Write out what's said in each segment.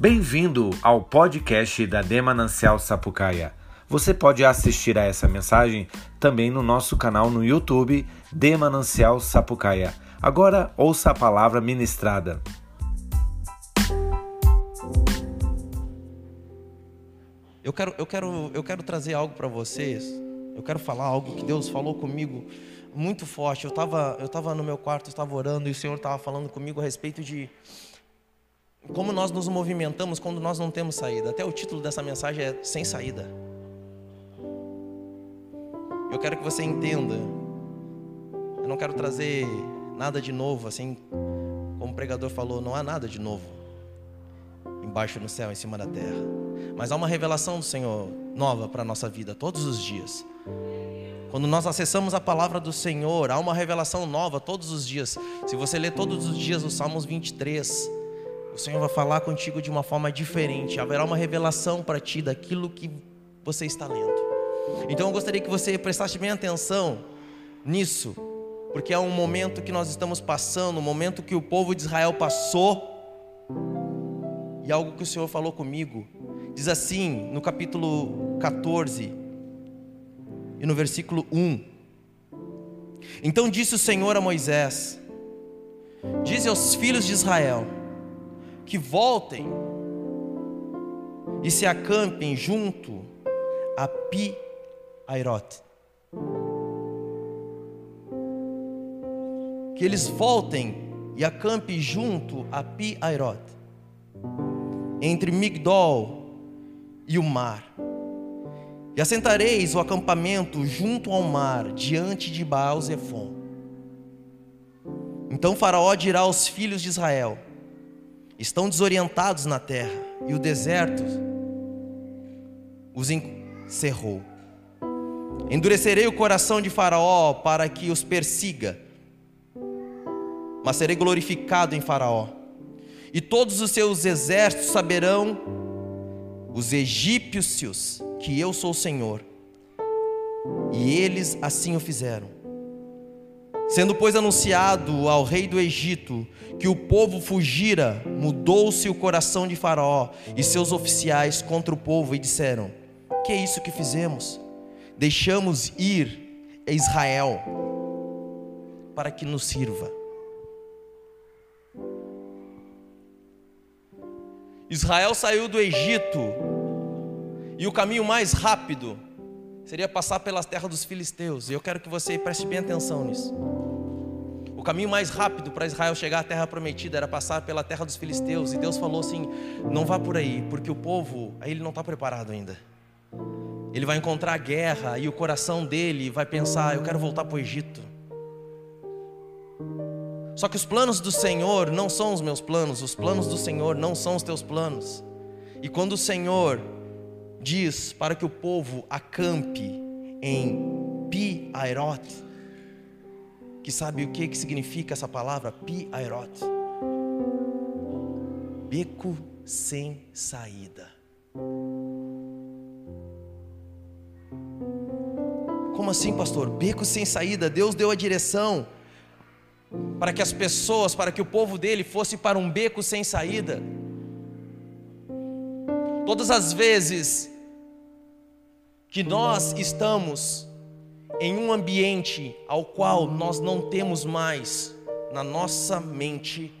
Bem-vindo ao podcast da Demanancial Sapucaia. Você pode assistir a essa mensagem também no nosso canal no YouTube Demanancial Sapucaia. Agora ouça a palavra ministrada. Eu quero, eu quero, eu quero trazer algo para vocês. Eu quero falar algo que Deus falou comigo muito forte. Eu estava eu tava no meu quarto, estava orando e o Senhor estava falando comigo a respeito de como nós nos movimentamos quando nós não temos saída. Até o título dessa mensagem é Sem Saída. Eu quero que você entenda. Eu não quero trazer nada de novo, assim, como o pregador falou, não há nada de novo embaixo no céu, em cima da terra. Mas há uma revelação do Senhor nova para a nossa vida todos os dias. Quando nós acessamos a palavra do Senhor, há uma revelação nova todos os dias. Se você ler todos os dias os Salmos 23, o Senhor vai falar contigo de uma forma diferente. Haverá uma revelação para ti daquilo que você está lendo. Então eu gostaria que você prestasse bem atenção nisso, porque é um momento que nós estamos passando, um momento que o povo de Israel passou, e algo que o Senhor falou comigo. Diz assim, no capítulo 14 e no versículo 1. Então disse o Senhor a Moisés: Dize aos filhos de Israel: que voltem e se acampem junto a Pi Airote. Que eles voltem e acampem junto a Pi Airote, entre Migdol e o mar. E assentareis o acampamento junto ao mar, diante de Baal Zephon. Então Faraó dirá aos filhos de Israel: estão desorientados na terra e o deserto os encerrou. Endurecerei o coração de Faraó para que os persiga, mas serei glorificado em Faraó, e todos os seus exércitos saberão, os egípcios, que eu sou o Senhor. E eles assim o fizeram. Sendo, pois, anunciado ao rei do Egito que o povo fugira, mudou-se o coração de Faraó e seus oficiais contra o povo e disseram: Que é isso que fizemos? Deixamos ir a Israel para que nos sirva. Israel saiu do Egito e o caminho mais rápido seria passar pelas terras dos filisteus. E eu quero que você preste bem atenção nisso. Caminho mais rápido para Israel chegar à terra prometida era passar pela terra dos filisteus. E Deus falou assim: não vá por aí, porque o povo, aí ele não está preparado ainda. Ele vai encontrar guerra e o coração dele vai pensar: eu quero voltar para o Egito. Só que os planos do Senhor não são os meus planos, os planos do Senhor não são os teus planos. E quando o Senhor diz para que o povo acampe em Pi Aerot, que sabe o que, que significa essa palavra? Pi Aerot. Beco sem saída. Como assim, pastor? Beco sem saída. Deus deu a direção para que as pessoas, para que o povo dele fosse para um beco sem saída. Todas as vezes que nós estamos em um ambiente ao qual nós não temos mais na nossa mente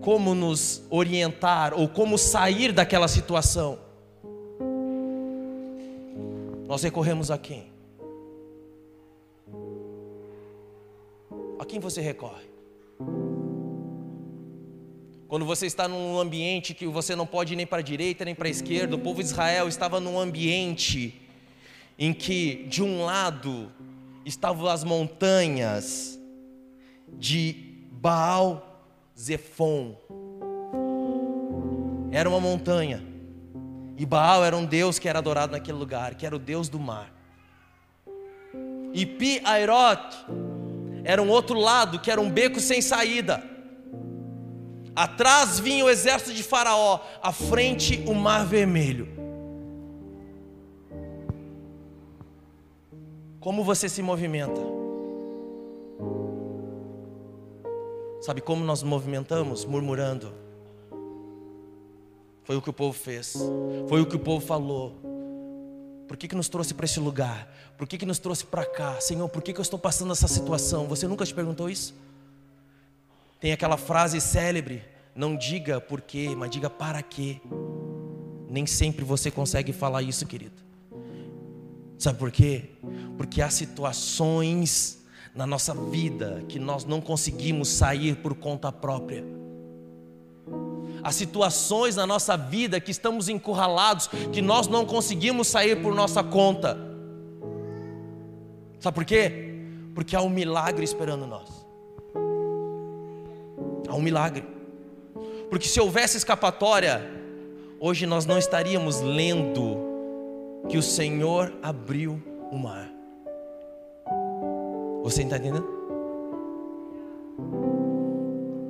como nos orientar ou como sair daquela situação, nós recorremos a quem? A quem você recorre? Quando você está num ambiente que você não pode ir nem para a direita nem para a esquerda, o povo de Israel estava num ambiente em que de um lado estavam as montanhas de Baal Zephon. Era uma montanha. E Baal era um deus que era adorado naquele lugar, que era o deus do mar. E Pi Airot era um outro lado, que era um beco sem saída. Atrás vinha o exército de Faraó, à frente o mar vermelho. Como você se movimenta? Sabe como nós movimentamos? Murmurando. Foi o que o povo fez. Foi o que o povo falou. Por que, que nos trouxe para esse lugar? Por que, que nos trouxe para cá? Senhor, por que, que eu estou passando essa situação? Você nunca te perguntou isso? Tem aquela frase célebre: não diga por quê, mas diga para quê. Nem sempre você consegue falar isso, querido. Sabe por quê? Porque há situações na nossa vida que nós não conseguimos sair por conta própria. Há situações na nossa vida que estamos encurralados, que nós não conseguimos sair por nossa conta. Sabe por quê? Porque há um milagre esperando nós. Há um milagre. Porque se houvesse escapatória, hoje nós não estaríamos lendo que o Senhor abriu o mar. Você está entendendo?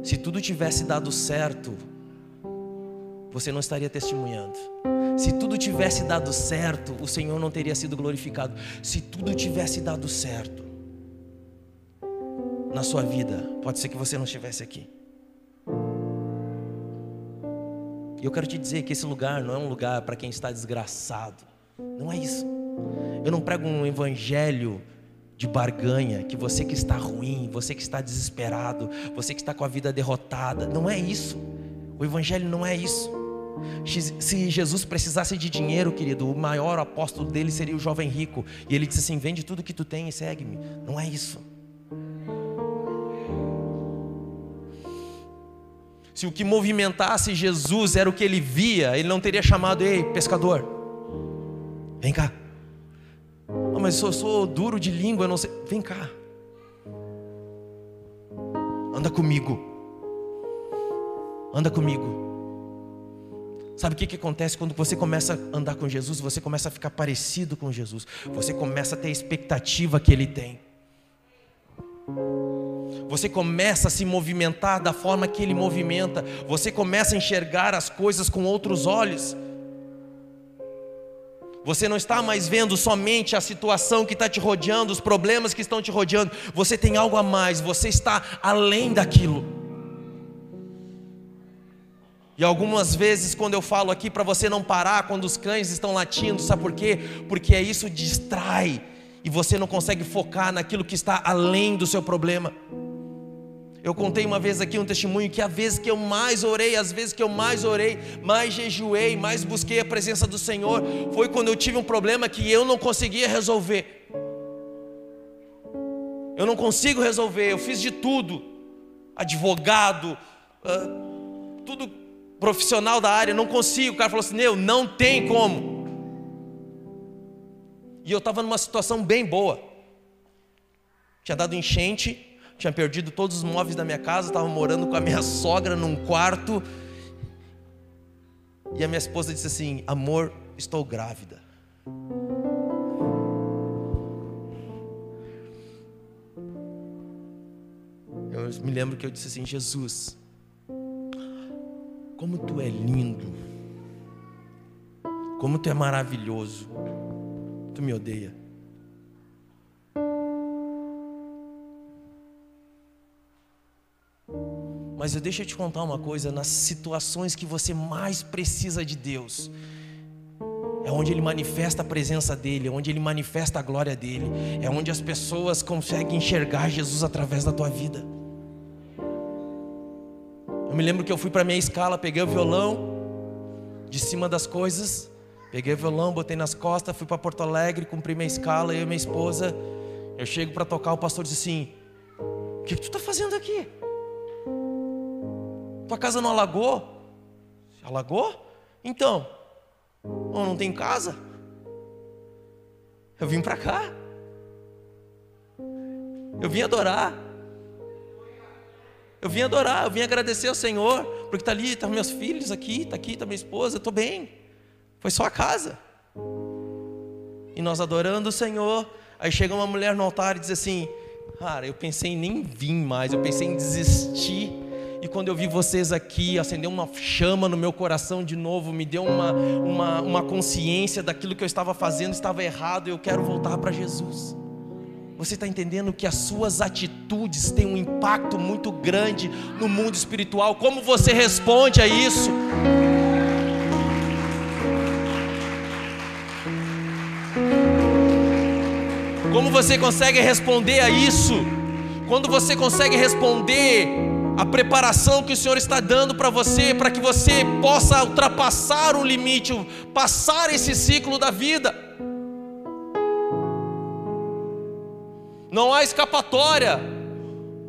Se tudo tivesse dado certo, você não estaria testemunhando. Se tudo tivesse dado certo, o Senhor não teria sido glorificado. Se tudo tivesse dado certo na sua vida, pode ser que você não estivesse aqui. E eu quero te dizer que esse lugar não é um lugar para quem está desgraçado. Não é isso. Eu não prego um evangelho de barganha, que você que está ruim, você que está desesperado, você que está com a vida derrotada. Não é isso. O evangelho não é isso. Se Jesus precisasse de dinheiro, querido, o maior apóstolo dele seria o jovem rico. E ele disse assim: vende tudo que tu tem e segue-me. Não é isso. Se o que movimentasse Jesus era o que ele via, ele não teria chamado, ei, pescador, vem cá. Não, mas eu sou duro de língua, eu não sei. Vem cá. Anda comigo. Anda comigo. Sabe o que, que acontece quando você começa a andar com Jesus? Você começa a ficar parecido com Jesus. Você começa a ter a expectativa que Ele tem. Você começa a se movimentar da forma que Ele movimenta. Você começa a enxergar as coisas com outros olhos. Você não está mais vendo somente a situação que está te rodeando, os problemas que estão te rodeando. Você tem algo a mais. Você está além daquilo. E algumas vezes, quando eu falo aqui para você não parar quando os cães estão latindo, sabe por quê? Porque isso distrai e você não consegue focar naquilo que está além do seu problema. Eu contei uma vez aqui um testemunho que a vez que eu mais orei, as vezes que eu mais orei, mais jejuei, mais busquei a presença do Senhor, foi quando eu tive um problema que eu não conseguia resolver. Eu não consigo resolver, eu fiz de tudo, advogado, uh, tudo profissional da área, não consigo. O cara falou assim: Meu, não tem como. E eu estava numa situação bem boa. Tinha dado enchente, tinha perdido todos os móveis da minha casa, estava morando com a minha sogra num quarto. E a minha esposa disse assim: Amor, estou grávida. Eu me lembro que eu disse assim: Jesus, como tu é lindo. Como tu é maravilhoso. Tu me odeia. Mas eu deixo eu te contar uma coisa, nas situações que você mais precisa de Deus, é onde ele manifesta a presença dele, é onde ele manifesta a glória dele, é onde as pessoas conseguem enxergar Jesus através da tua vida. Eu me lembro que eu fui para minha escala, peguei o violão de cima das coisas, peguei o violão, botei nas costas, fui para Porto Alegre, cumpri minha escala, eu e minha esposa. Eu chego para tocar, o pastor diz assim: O que, que tu está fazendo aqui? Tua casa não alagou? Alagou? Então, oh, não tem casa? Eu vim para cá. Eu vim adorar. Eu vim adorar, eu vim agradecer ao Senhor, porque está ali, estão tá meus filhos aqui, está aqui, está minha esposa, estou bem. Foi só a casa. E nós adorando o Senhor, aí chega uma mulher no altar e diz assim: Cara, eu pensei em nem vir mais, eu pensei em desistir. E quando eu vi vocês aqui, acendeu uma chama no meu coração de novo, me deu uma, uma, uma consciência daquilo que eu estava fazendo estava errado e eu quero voltar para Jesus. Você está entendendo que as suas atitudes têm um impacto muito grande no mundo espiritual? Como você responde a isso? Como você consegue responder a isso? Quando você consegue responder a preparação que o Senhor está dando para você, para que você possa ultrapassar o limite, passar esse ciclo da vida. Não há escapatória.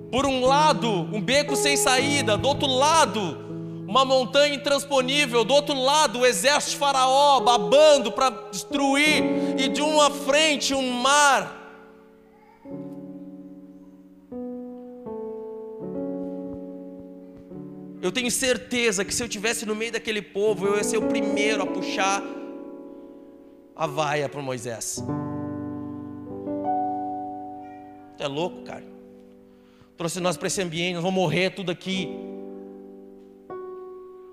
Por um lado, um beco sem saída, do outro lado, uma montanha intransponível, do outro lado, o exército de Faraó babando para destruir, e de uma frente, um mar. Eu tenho certeza que se eu tivesse no meio daquele povo, eu ia ser o primeiro a puxar a vaia para Moisés. é louco, cara. Trouxe nós para esse ambiente, nós vamos morrer tudo aqui.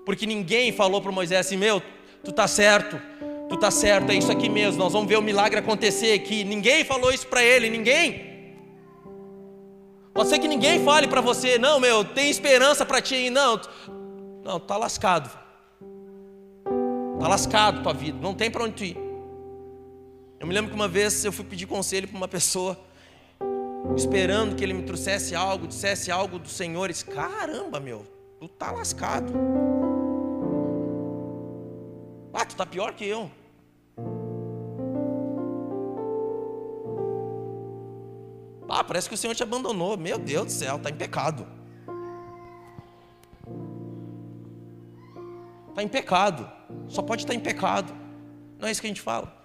Porque ninguém falou para Moisés assim: Meu, tu tá certo, tu tá certo, é isso aqui mesmo, nós vamos ver o milagre acontecer aqui. Ninguém falou isso para ele, ninguém. Pode ser que ninguém fale para você, não, meu, tem esperança para ti não. Não, tá lascado. Tá lascado tua vida, não tem para onde tu ir. Eu me lembro que uma vez eu fui pedir conselho para uma pessoa esperando que ele me trouxesse algo, dissesse algo do Senhor. Disse, caramba, meu, tu tá lascado. Ah, tu tá pior que eu. Ah, parece que o Senhor te abandonou. Meu Deus do céu, tá em pecado. Tá em pecado. Só pode estar em pecado. Não é isso que a gente fala.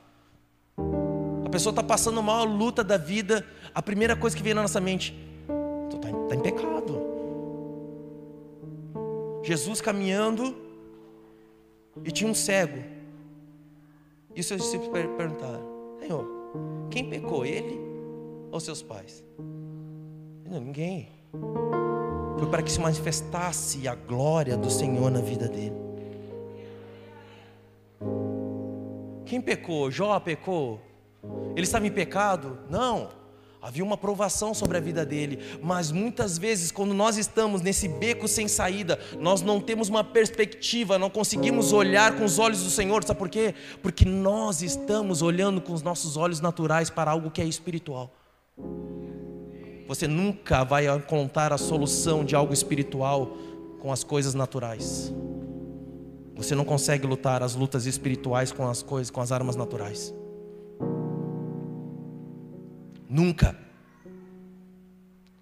A pessoa está passando uma luta da vida, a primeira coisa que vem na nossa mente, está em, tá em pecado. Jesus caminhando e tinha um cego. E os seus discípulos perguntaram: Senhor, quem pecou, ele ou seus pais? Não, ninguém. Foi para que se manifestasse a glória do Senhor na vida dele. Quem pecou? Jó pecou? Ele estava em pecado? Não. Havia uma provação sobre a vida dele, mas muitas vezes, quando nós estamos nesse beco sem saída, nós não temos uma perspectiva, não conseguimos olhar com os olhos do Senhor, sabe por quê? Porque nós estamos olhando com os nossos olhos naturais para algo que é espiritual. Você nunca vai encontrar a solução de algo espiritual com as coisas naturais. Você não consegue lutar as lutas espirituais com as coisas, com as armas naturais. Nunca.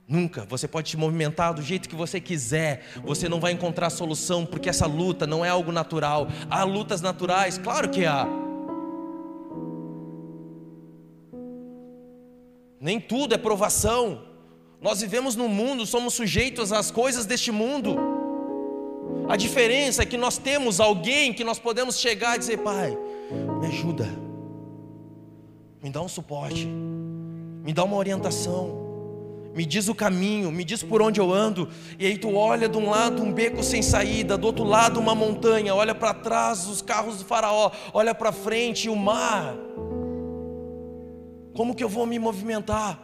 Nunca. Você pode te movimentar do jeito que você quiser. Você não vai encontrar solução, porque essa luta não é algo natural. Há lutas naturais, claro que há. Nem tudo é provação. Nós vivemos no mundo, somos sujeitos às coisas deste mundo. A diferença é que nós temos alguém que nós podemos chegar e dizer: Pai, me ajuda, me dá um suporte me dá uma orientação, me diz o caminho, me diz por onde eu ando. E aí tu olha de um lado um beco sem saída, do outro lado uma montanha, olha para trás os carros do faraó, olha para frente o mar. Como que eu vou me movimentar?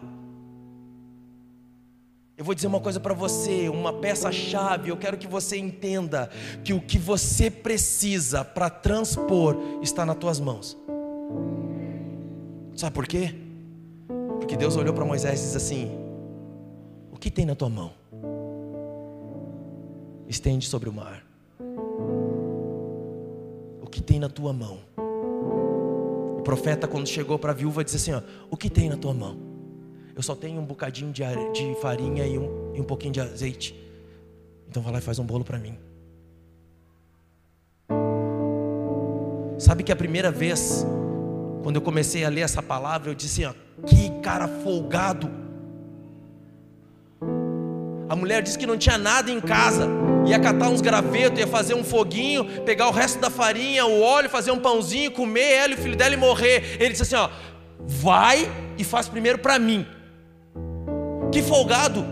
Eu vou dizer uma coisa para você, uma peça-chave. Eu quero que você entenda que o que você precisa para transpor está nas tuas mãos. Sabe por quê? Porque Deus olhou para Moisés e disse assim: O que tem na tua mão? Estende sobre o mar. O que tem na tua mão? O profeta, quando chegou para a viúva, disse assim: ó, O que tem na tua mão? Eu só tenho um bocadinho de, de farinha e um, e um pouquinho de azeite. Então vai lá e faz um bolo para mim. Sabe que a primeira vez quando eu comecei a ler essa palavra, eu disse: ó, que cara folgado. A mulher disse que não tinha nada em casa, ia catar uns gravetos, ia fazer um foguinho, pegar o resto da farinha, o óleo, fazer um pãozinho, comer ela e o filho dela e morrer. Ele disse assim: ó, vai e faz primeiro para mim. Que folgado.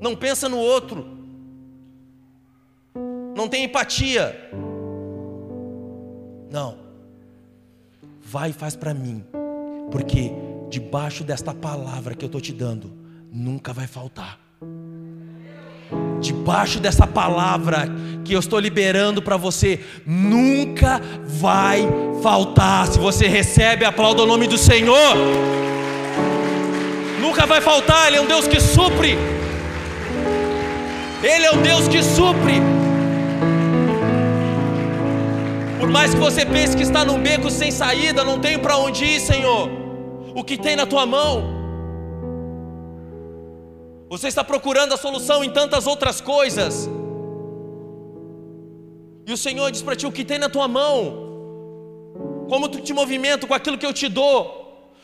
Não pensa no outro não tem empatia. Não. Vai e faz para mim, porque debaixo desta palavra que eu estou te dando, nunca vai faltar. debaixo dessa palavra que eu estou liberando para você, nunca vai faltar. Se você recebe, aplauda o nome do Senhor. Nunca vai faltar, Ele é um Deus que supre. Ele é um Deus que supre. Por mais que você pense que está num beco sem saída, não tenho para onde ir, Senhor. O que tem na tua mão? Você está procurando a solução em tantas outras coisas. E o Senhor diz para ti: o que tem na tua mão? Como tu te movimenta com aquilo que eu te dou?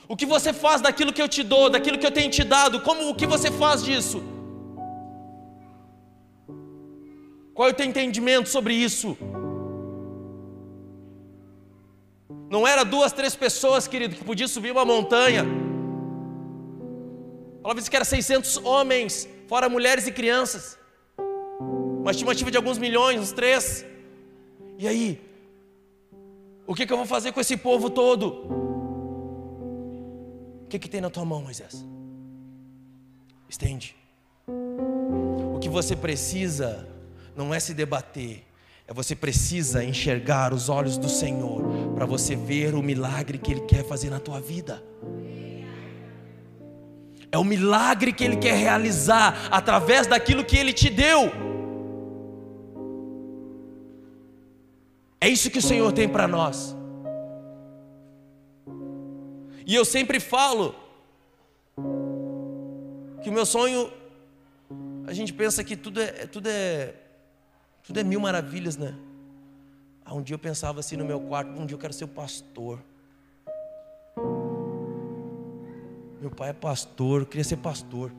O que você faz daquilo que eu te dou, daquilo que eu tenho te dado? Como o que você faz disso? Qual é o teu entendimento sobre isso? Não era duas, três pessoas, querido, que podiam subir uma montanha. Falava que era 600 homens, fora mulheres e crianças. Uma estimativa de alguns milhões, uns três. E aí? O que, que eu vou fazer com esse povo todo? O que, que tem na tua mão, Moisés? Estende. O que você precisa não é se debater, você precisa enxergar os olhos do Senhor para você ver o milagre que Ele quer fazer na tua vida. É o milagre que Ele quer realizar através daquilo que Ele te deu. É isso que o Senhor tem para nós. E eu sempre falo que o meu sonho, a gente pensa que tudo é, tudo é, tudo é mil maravilhas, né? Ah, um dia eu pensava assim no meu quarto, um dia eu quero ser pastor. Meu pai é pastor, eu queria ser pastor.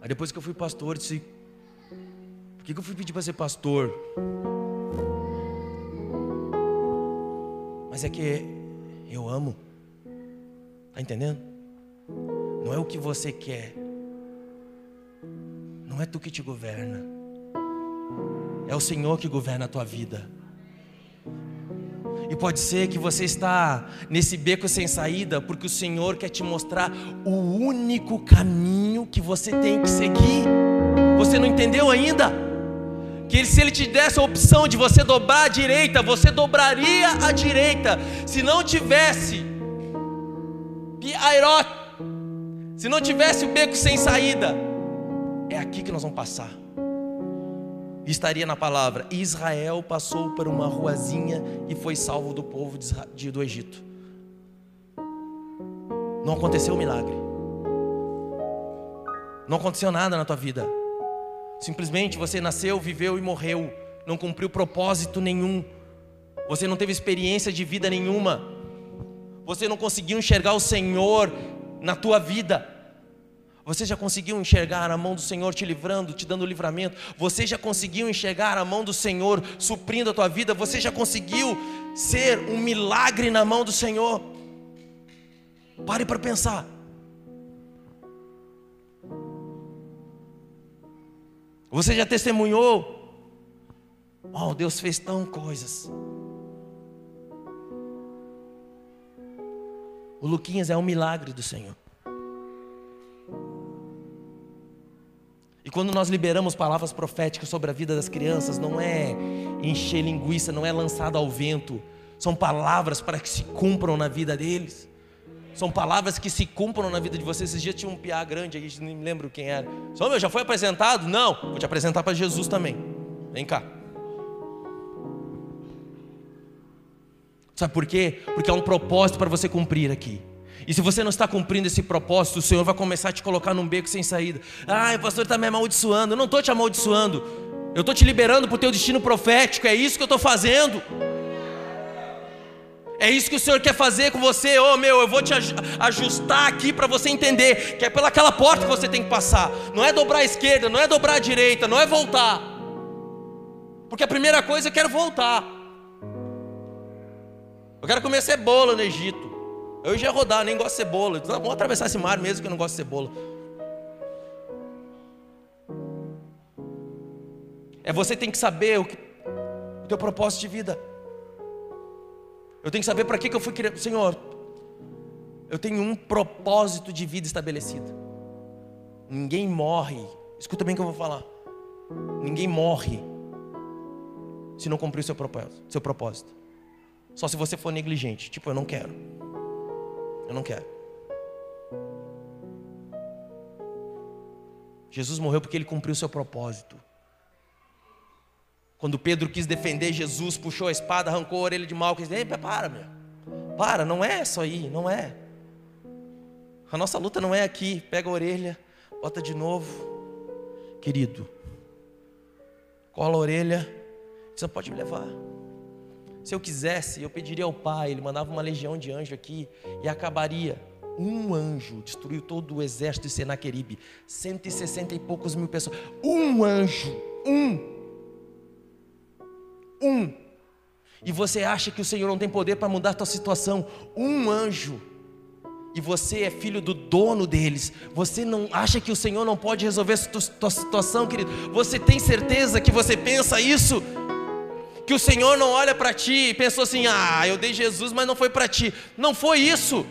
Aí depois que eu fui pastor, eu disse, por que eu fui pedir para ser pastor? Mas é que eu amo. Está entendendo? Não é o que você quer. Não é tu que te governa. É o Senhor que governa a tua vida. E pode ser que você está nesse beco sem saída porque o Senhor quer te mostrar o único caminho que você tem que seguir. Você não entendeu ainda? que se ele te desse a opção de você dobrar à direita, você dobraria à direita. Se não tivesse se não tivesse o beco sem saída, é aqui que nós vamos passar. Estaria na palavra: Israel passou por uma ruazinha e foi salvo do povo de, do Egito. Não aconteceu o milagre. Não aconteceu nada na tua vida. Simplesmente você nasceu, viveu e morreu, não cumpriu propósito nenhum. Você não teve experiência de vida nenhuma. Você não conseguiu enxergar o Senhor na tua vida. Você já conseguiu enxergar a mão do Senhor te livrando, te dando livramento? Você já conseguiu enxergar a mão do Senhor suprindo a tua vida? Você já conseguiu ser um milagre na mão do Senhor? Pare para pensar. Você já testemunhou? Oh, Deus fez tão coisas. O Luquinhas é um milagre do Senhor. Quando nós liberamos palavras proféticas sobre a vida das crianças, não é encher linguiça, não é lançado ao vento, são palavras para que se cumpram na vida deles. São palavras que se cumpram na vida de vocês. Esses dias tinha um piá grande aí, nem me lembro quem era. Só meu, já foi apresentado? Não, vou te apresentar para Jesus também. Vem cá. Sabe por quê? Porque há um propósito para você cumprir aqui. E se você não está cumprindo esse propósito, o Senhor vai começar a te colocar num beco sem saída. Ah, o pastor está me amaldiçoando. Eu não estou te amaldiçoando. Eu estou te liberando para o teu destino profético. É isso que eu estou fazendo. É isso que o Senhor quer fazer com você, oh, meu, eu vou te ajustar aqui para você entender que é pelaquela porta que você tem que passar. Não é dobrar à esquerda, não é dobrar à direita, não é voltar. Porque a primeira coisa eu quero voltar. Eu quero comer cebola no Egito. Eu já ia rodar, nem gosto de cebola. Então, vamos atravessar esse mar mesmo que eu não gosto de cebola. É você tem que saber o, que, o teu propósito de vida. Eu tenho que saber para que, que eu fui criado. Senhor, eu tenho um propósito de vida estabelecido. Ninguém morre. Escuta bem o que eu vou falar. Ninguém morre se não cumprir o seu propósito, seu propósito. Só se você for negligente. Tipo, eu não quero. Eu não quero. Jesus morreu porque ele cumpriu o seu propósito. Quando Pedro quis defender Jesus, puxou a espada, arrancou a orelha de Malco e disse: Ei, para, meu. Para, não é isso aí, não é. A nossa luta não é aqui. Pega a orelha, bota de novo. Querido, cola a orelha, você pode me levar. Se eu quisesse, eu pediria ao Pai, Ele mandava uma legião de anjo aqui e acabaria. Um anjo destruiu todo o exército de Senaqueribe, 160 e poucos mil pessoas. Um anjo, um. Um. E você acha que o Senhor não tem poder para mudar a tua situação? Um anjo. E você é filho do dono deles. Você não acha que o Senhor não pode resolver a tua situação, querido? Você tem certeza que você pensa isso? Que o Senhor não olha para ti e pensou assim: "Ah, eu dei Jesus, mas não foi para ti". Não foi isso.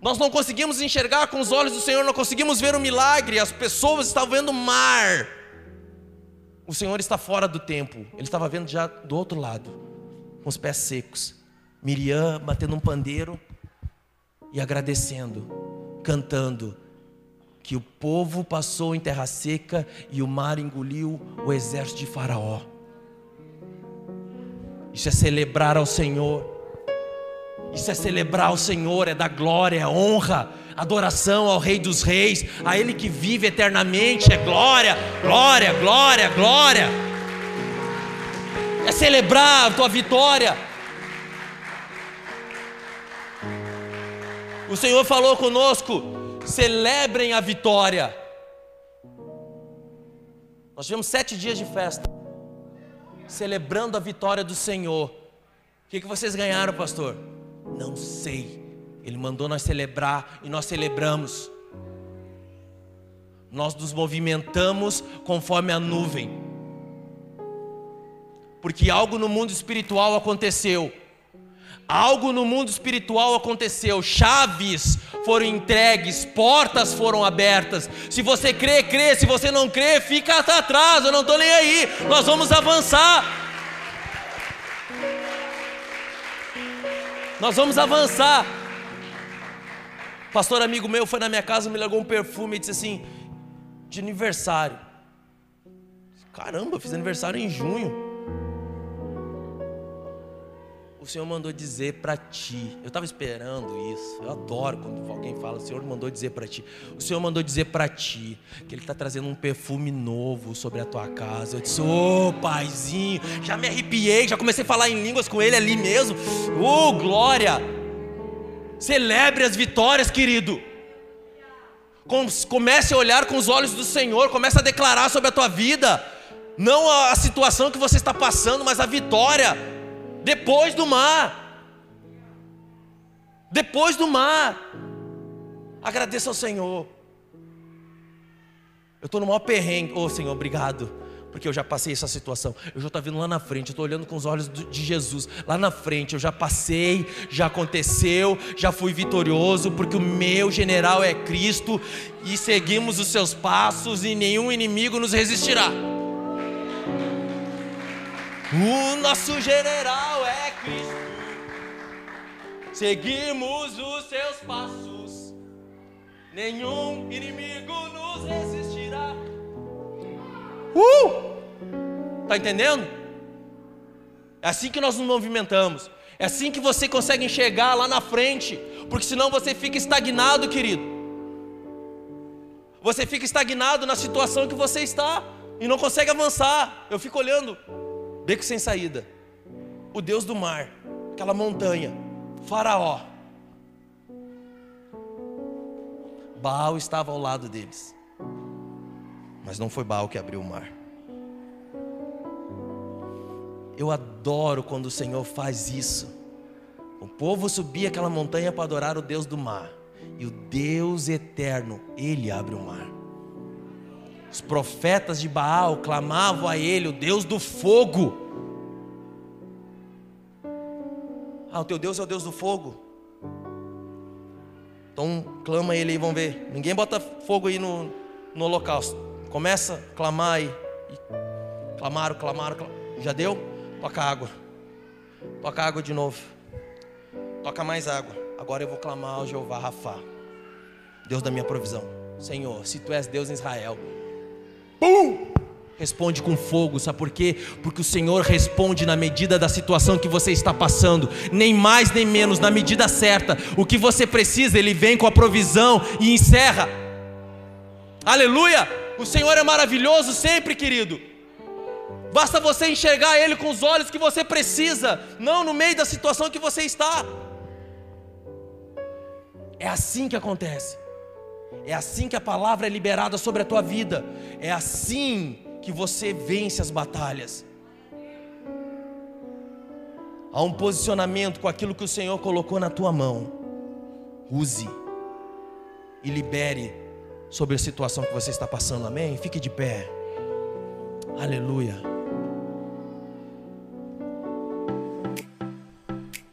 Nós não conseguimos enxergar com os olhos do Senhor, não conseguimos ver o milagre, as pessoas estavam vendo o mar. O Senhor está fora do tempo, ele estava vendo já do outro lado, com os pés secos. Miriam batendo um pandeiro e agradecendo, cantando, que o povo passou em terra seca e o mar engoliu o exército de Faraó. Isso é celebrar ao Senhor. Isso é celebrar o Senhor, é dar glória, é honra, adoração ao Rei dos Reis, a Ele que vive eternamente, é glória, glória, glória, glória. É celebrar a tua vitória. O Senhor falou conosco: celebrem a vitória. Nós tivemos sete dias de festa, celebrando a vitória do Senhor. O que, que vocês ganharam, pastor? Não sei. Ele mandou nós celebrar e nós celebramos. Nós nos movimentamos conforme a nuvem. Porque algo no mundo espiritual aconteceu. Algo no mundo espiritual aconteceu, chaves foram entregues, portas foram abertas. Se você crê, crê, se você não crê, fica atrás, eu não estou nem aí, nós vamos avançar. Nós vamos avançar. Pastor amigo meu foi na minha casa, me largou um perfume e disse assim: de aniversário. Caramba, eu fiz aniversário em junho. O Senhor mandou dizer para ti. Eu estava esperando isso. Eu adoro quando alguém fala, o Senhor mandou dizer para ti. O Senhor mandou dizer para ti que Ele está trazendo um perfume novo sobre a tua casa. Eu disse, ô oh, paizinho, já me arrepiei, já comecei a falar em línguas com Ele ali mesmo. Ô oh, glória! Celebre as vitórias, querido. Comece a olhar com os olhos do Senhor, comece a declarar sobre a tua vida, não a situação que você está passando, mas a vitória. Depois do mar. Depois do mar. Agradeça ao Senhor. Eu estou no maior perrengue. Ô oh, Senhor, obrigado porque eu já passei essa situação. Eu já estou vendo lá na frente, eu estou olhando com os olhos de Jesus. Lá na frente, eu já passei, já aconteceu, já fui vitorioso, porque o meu general é Cristo e seguimos os seus passos e nenhum inimigo nos resistirá. O nosso general é Cristo. Seguimos os seus passos. Nenhum inimigo nos resistirá. Uh! Tá entendendo? É assim que nós nos movimentamos. É assim que você consegue enxergar lá na frente, porque senão você fica estagnado, querido. Você fica estagnado na situação que você está e não consegue avançar. Eu fico olhando, beco sem saída. O Deus do mar, aquela montanha, Faraó. Baal estava ao lado deles. Mas não foi Baal que abriu o mar. Eu adoro quando o Senhor faz isso. O povo subia aquela montanha para adorar o Deus do mar. E o Deus eterno, ele abre o mar. Os profetas de Baal clamavam a ele, o Deus do fogo. Ah, o teu Deus é o Deus do fogo. Então clama ele e vão ver. Ninguém bota fogo aí no, no holocausto. Começa a clamar aí. Clamaram, clamaram, clamaram. Já deu? Toca água. Toca água de novo. Toca mais água. Agora eu vou clamar ao Jeová Rafá. Deus da minha provisão. Senhor, se tu és Deus em Israel. Pum! Responde com fogo, sabe por quê? Porque o Senhor responde na medida da situação que você está passando, nem mais nem menos, na medida certa. O que você precisa, Ele vem com a provisão e encerra. Aleluia! O Senhor é maravilhoso sempre, querido. Basta você enxergar Ele com os olhos que você precisa, não no meio da situação que você está. É assim que acontece. É assim que a palavra é liberada sobre a tua vida. É assim que você vence as batalhas. Há um posicionamento com aquilo que o Senhor colocou na tua mão. Use e libere sobre a situação que você está passando. Amém? Fique de pé. Aleluia.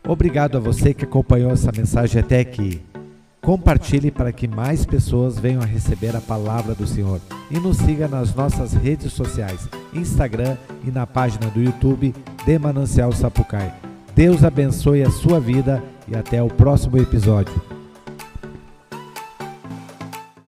Obrigado a você que acompanhou essa mensagem até aqui. Compartilhe para que mais pessoas venham a receber a palavra do Senhor. E nos siga nas nossas redes sociais, Instagram e na página do YouTube de Manancial Sapucai. Deus abençoe a sua vida e até o próximo episódio.